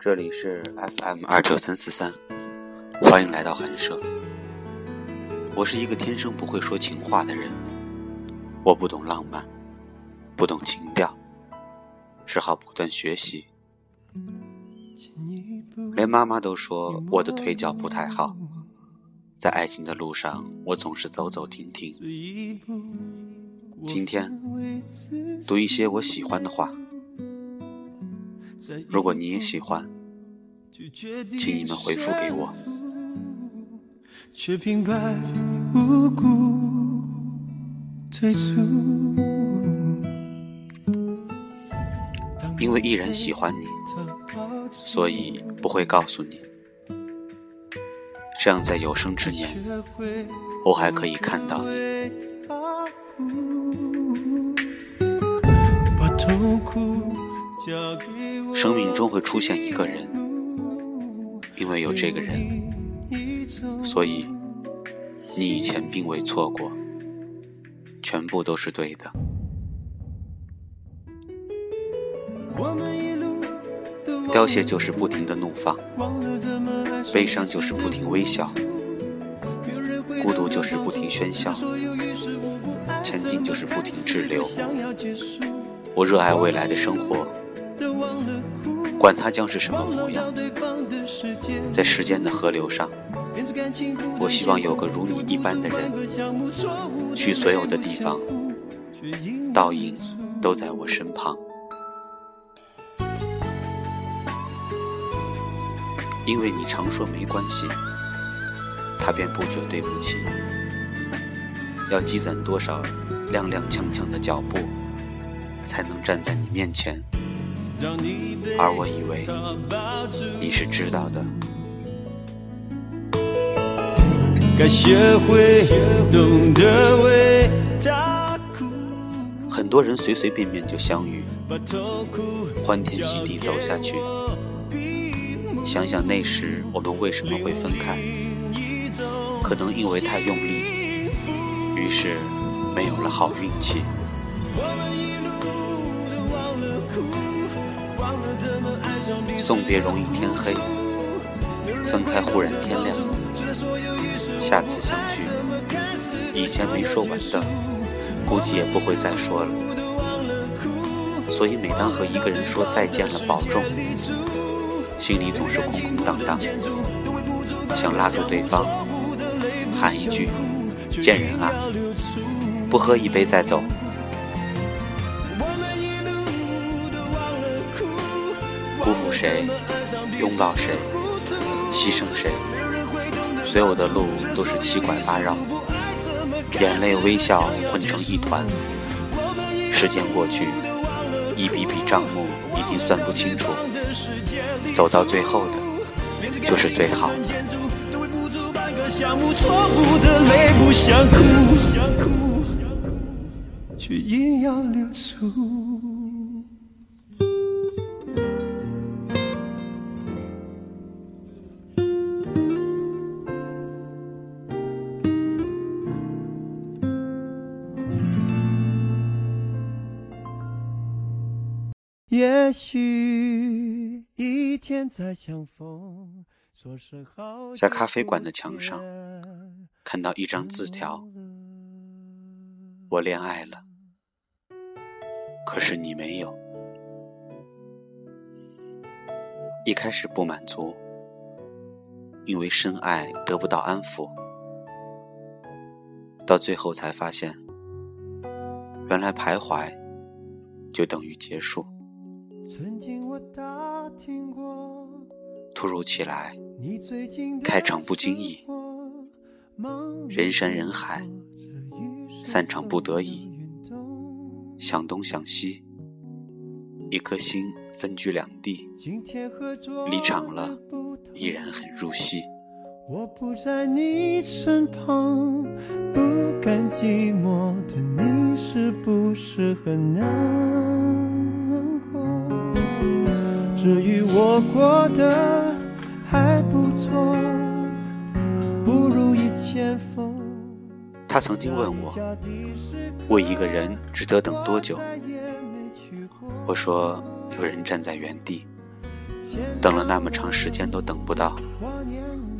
这里是 FM 二九三四三，欢迎来到寒舍。我是一个天生不会说情话的人，我不懂浪漫，不懂情调，只好不断学习。连妈妈都说我的腿脚不太好，在爱情的路上，我总是走走停停。今天读一些我喜欢的话。如果你也喜欢，请你们回复给我。因为依然喜欢你，所以不会告诉你。这样在有生之年，我还可以看到你。生命中会出现一个人，因为有这个人，所以你以前并未错过，全部都是对的。凋谢就是不停的怒放，悲伤就是不停微笑，孤独就是不停喧嚣，前进就是不停滞留。我热爱未来的生活。管它将是什么模样，在时间的河流上，我希望有个如你一般的人，去所有的地方，倒影都在我身旁。因为你常说没关系，他便不觉对不起。要积攒多少踉踉跄跄的脚步，才能站在你面前？而我以为你是知道的。很多人随随便便就相遇，欢天喜地走下去。想想那时我们为什么会分开？可能因为太用力，于是没有了好运气。送别容易天黑，分开忽然天亮。下次相聚，以前没说完的，估计也不会再说了。所以每当和一个人说再见了，保重，心里总是空空荡荡，想拉住对方，喊一句“贱人啊，不喝一杯再走。”谁，拥抱谁，牺牲谁，所有的路都是七拐八绕，眼泪微笑混成一团。时间过去，一笔笔账目已经算不清楚，走到最后的，就是最好的。却硬要流出。也许一天再相逢，在咖啡馆的墙上看到一张字条：“我恋爱了，可是你没有。”一开始不满足，因为深爱得不到安抚，到最后才发现，原来徘徊就等于结束。突如其来，开场不经意，人山人海，散场不得已，想东想西，一颗心分居两地，离场了依然很入戏。我不在你身旁，不甘寂寞的你是不是很难？至于我过得还不错，不如以前风。他曾经问我，为一个人值得等多久？我说，有人站在原地，等了那么长时间都等不到，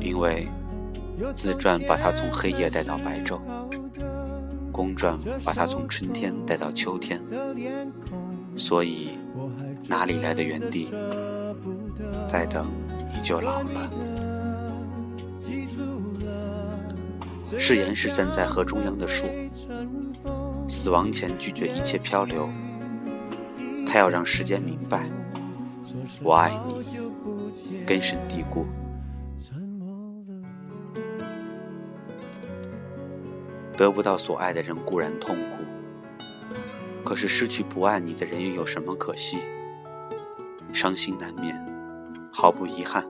因为自传把他从黑夜带到白昼，公传把他从春天带到秋天，所以哪里来的原地？再等你就老了。誓言是站在河中央的树，死亡前拒绝一切漂流。他要让时间明白，我爱你，根深蒂固。得不到所爱的人固然痛苦，可是失去不爱你的人又有什么可惜？伤心难免，毫不遗憾。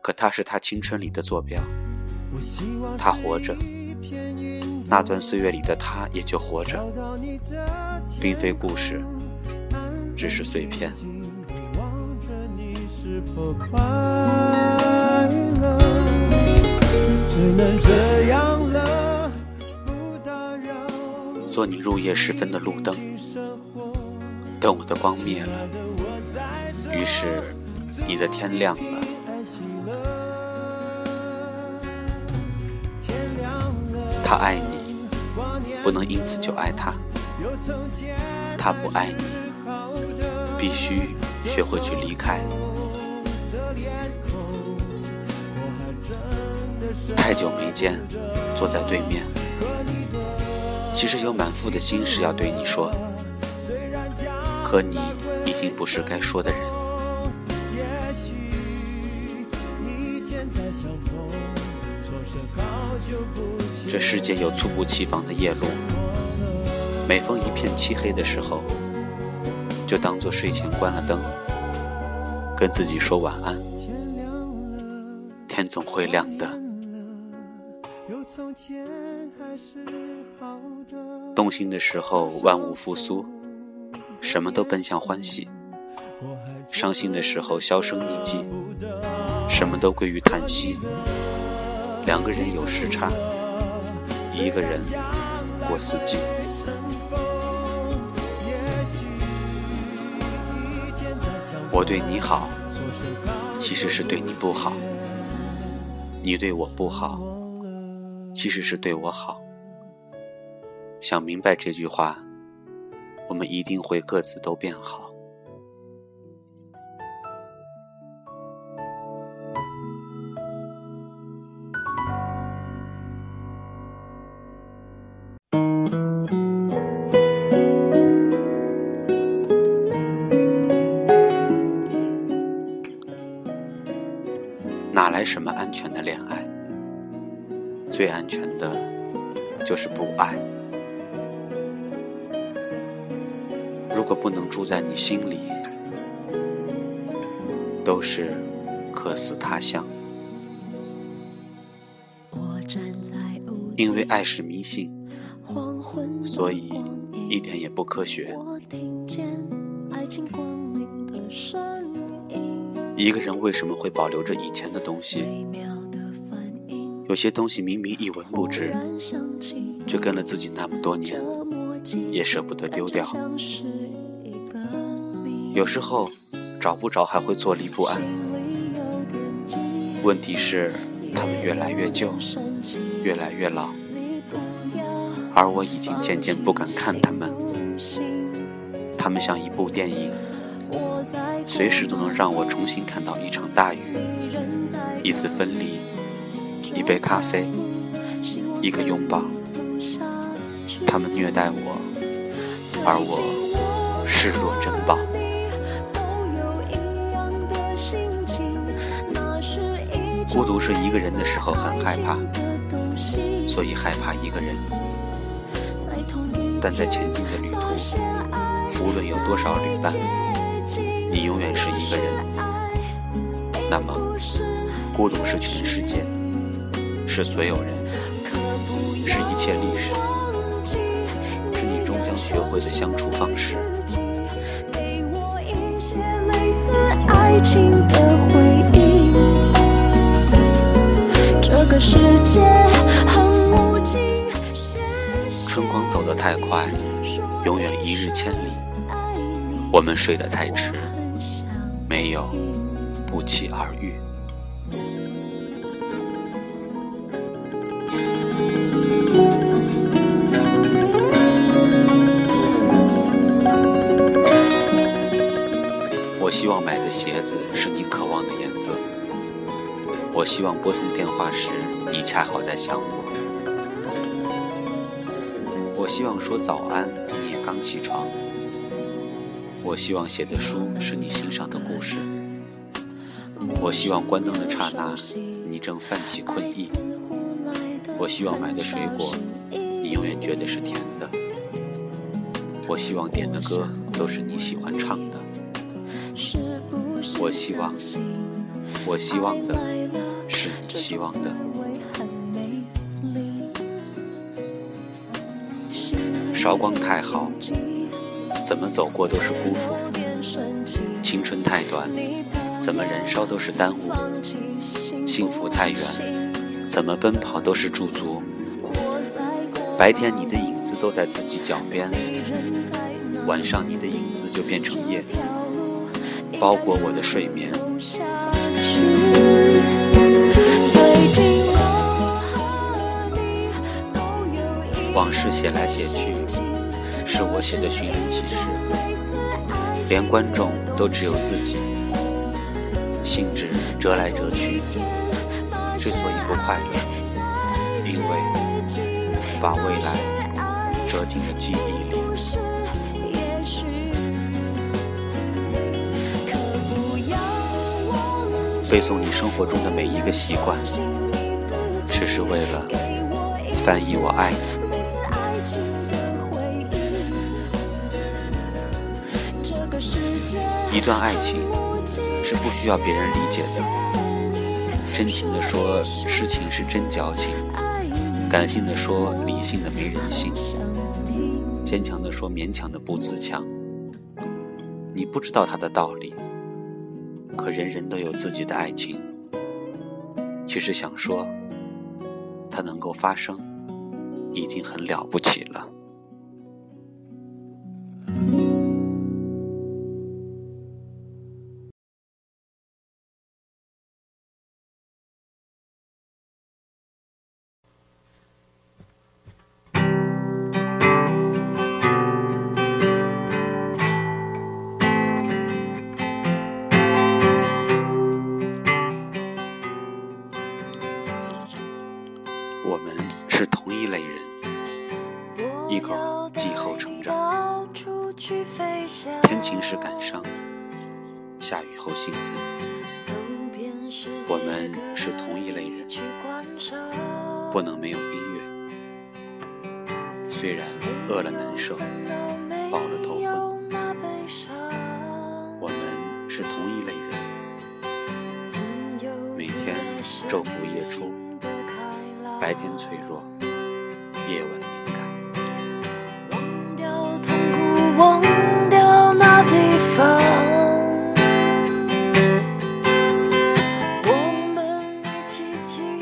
可他是他青春里的坐标，他活着，那段岁月里的他也就活着，并非故事，只是碎片。做你入夜时分的路灯，等我的光灭了，于是你的天亮了。他爱你，不能因此就爱他；他不爱你，必须学会去离开。太久没见，坐在对面，其实有满腹的心事要对你说，和你已经不是该说的人。这世界有猝不及防的夜路，每逢一片漆黑的时候，就当做睡前关了灯，跟自己说晚安。天总会亮的。动心的时候万物复苏，什么都奔向欢喜；伤心的时候销声匿迹，什么都归于叹息。两个人有时差。一个人过四季，我对你好，其实是对你不好；你对我不好，其实是对我好。想明白这句话，我们一定会各自都变好。哪来什么安全的恋爱？最安全的，就是不爱。如果不能住在你心里，都是客死他乡。因为爱是迷信，所以一点也不科学。一个人为什么会保留着以前的东西？有些东西明明一文不值，却跟了自己那么多年，也舍不得丢掉。有时候找不着还会坐立不安。问题是，他们越来越旧，越来越老，而我已经渐渐不敢看他们。他们像一部电影。随时都能让我重新看到一场大雨，一次分离，一杯咖啡，一个拥抱。他们虐待我，而我视若珍宝。孤独是一个人的时候很害怕，所以害怕一个人。但在前进的旅途，无论有多少旅伴。你永远是一个人，那么孤独是全世界，是所有人，是一切历史，是你终将学会的相处方式。春光走得太快，永远一日千里。我们睡得太迟。没有不期而遇。我希望买的鞋子。我希望拨通电话时，你恰好在想我。我希望说早安，你也刚起床。我希望写的书是你心上的故事。我希望关灯的刹那，你正泛起困意。我希望买的水果，你永远觉得是甜的。我希望点的歌都是你喜欢唱的。我希望，我希望的是你希望的。韶光太好，怎么走过都是辜负；青春太短，怎么燃烧都是耽误；幸福太远，怎么奔跑都是驻足。白天你的影子都在自己脚边，晚上你的影子就变成夜，包裹我的睡眠。往事写来写去，是我写的寻人启事，连观众都只有自己。信纸折来折去，之所以不快乐，因为把未来折进了记忆背诵你生活中的每一个习惯，只是为了翻译我爱你。一段爱情是不需要别人理解的。真情的说，痴情是真矫情；感性的说，理性的没人性；坚强的说，勉强的不自强。你不知道它的道理，人人都有自己的爱情。其实想说，它能够发生，已经很了不起了。我们是同一类人，一口季后成长天晴时感伤，下雨后幸福。我们是同一类人，不能没有音乐。虽然饿了难受，白天脆弱，夜晚敏感。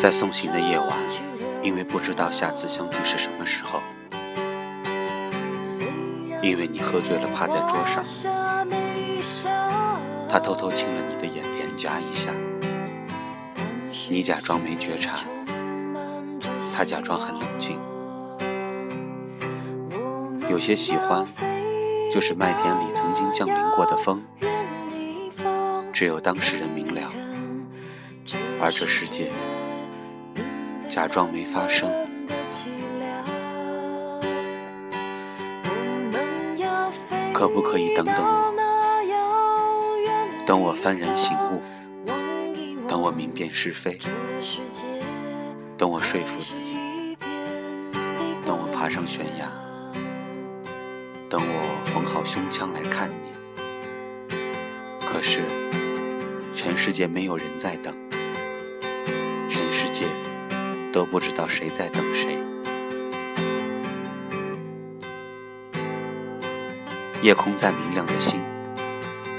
在送行的夜晚，因为不知道下次相聚是什么时候，因为你喝醉了趴在桌上，他偷偷亲了你的眼脸颊一下，你假装没觉察，他假装很冷静。有些喜欢，就是麦田里曾经降临过的风，只有当事人明了，而这世界。假装没发生，可不可以等等我？等我幡然醒悟，等我明辨是非，等我说服上悬崖，等我缝好胸腔来看你。可是，全世界没有人在等。全世界都不知道谁在等谁。夜空再明亮的星，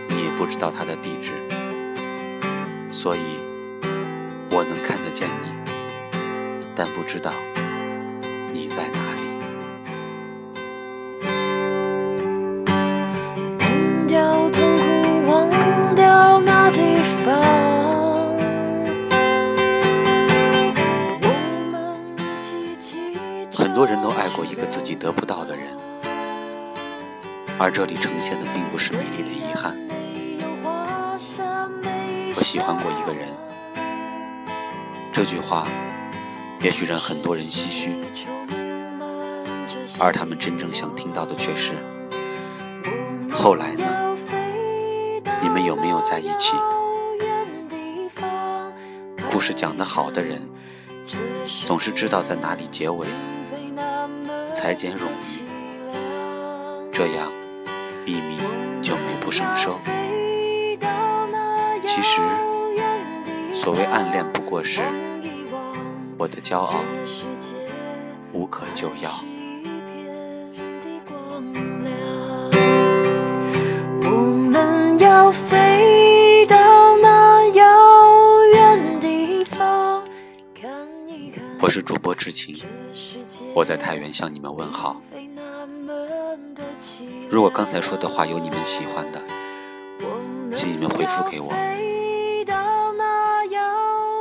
你也不知道它的地址，所以我能看得见你，但不知道你在哪一个自己得不到的人，而这里呈现的并不是美丽的遗憾。我喜欢过一个人，这句话也许让很多人唏嘘，而他们真正想听到的却是：后来呢？你们有没有在一起？故事讲得好的人，总是知道在哪里结尾，裁剪冗余，这样秘密就美不胜收。其实，所谓暗恋，不过是我的骄傲，无可救药。我们要飞是主播知情，我在太原向你们问好。如果刚才说的话有你们喜欢的，请你们回复给我。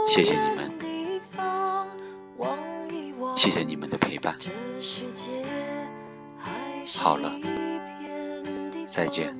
谢谢你们，谢谢你们的陪伴。好了，再见。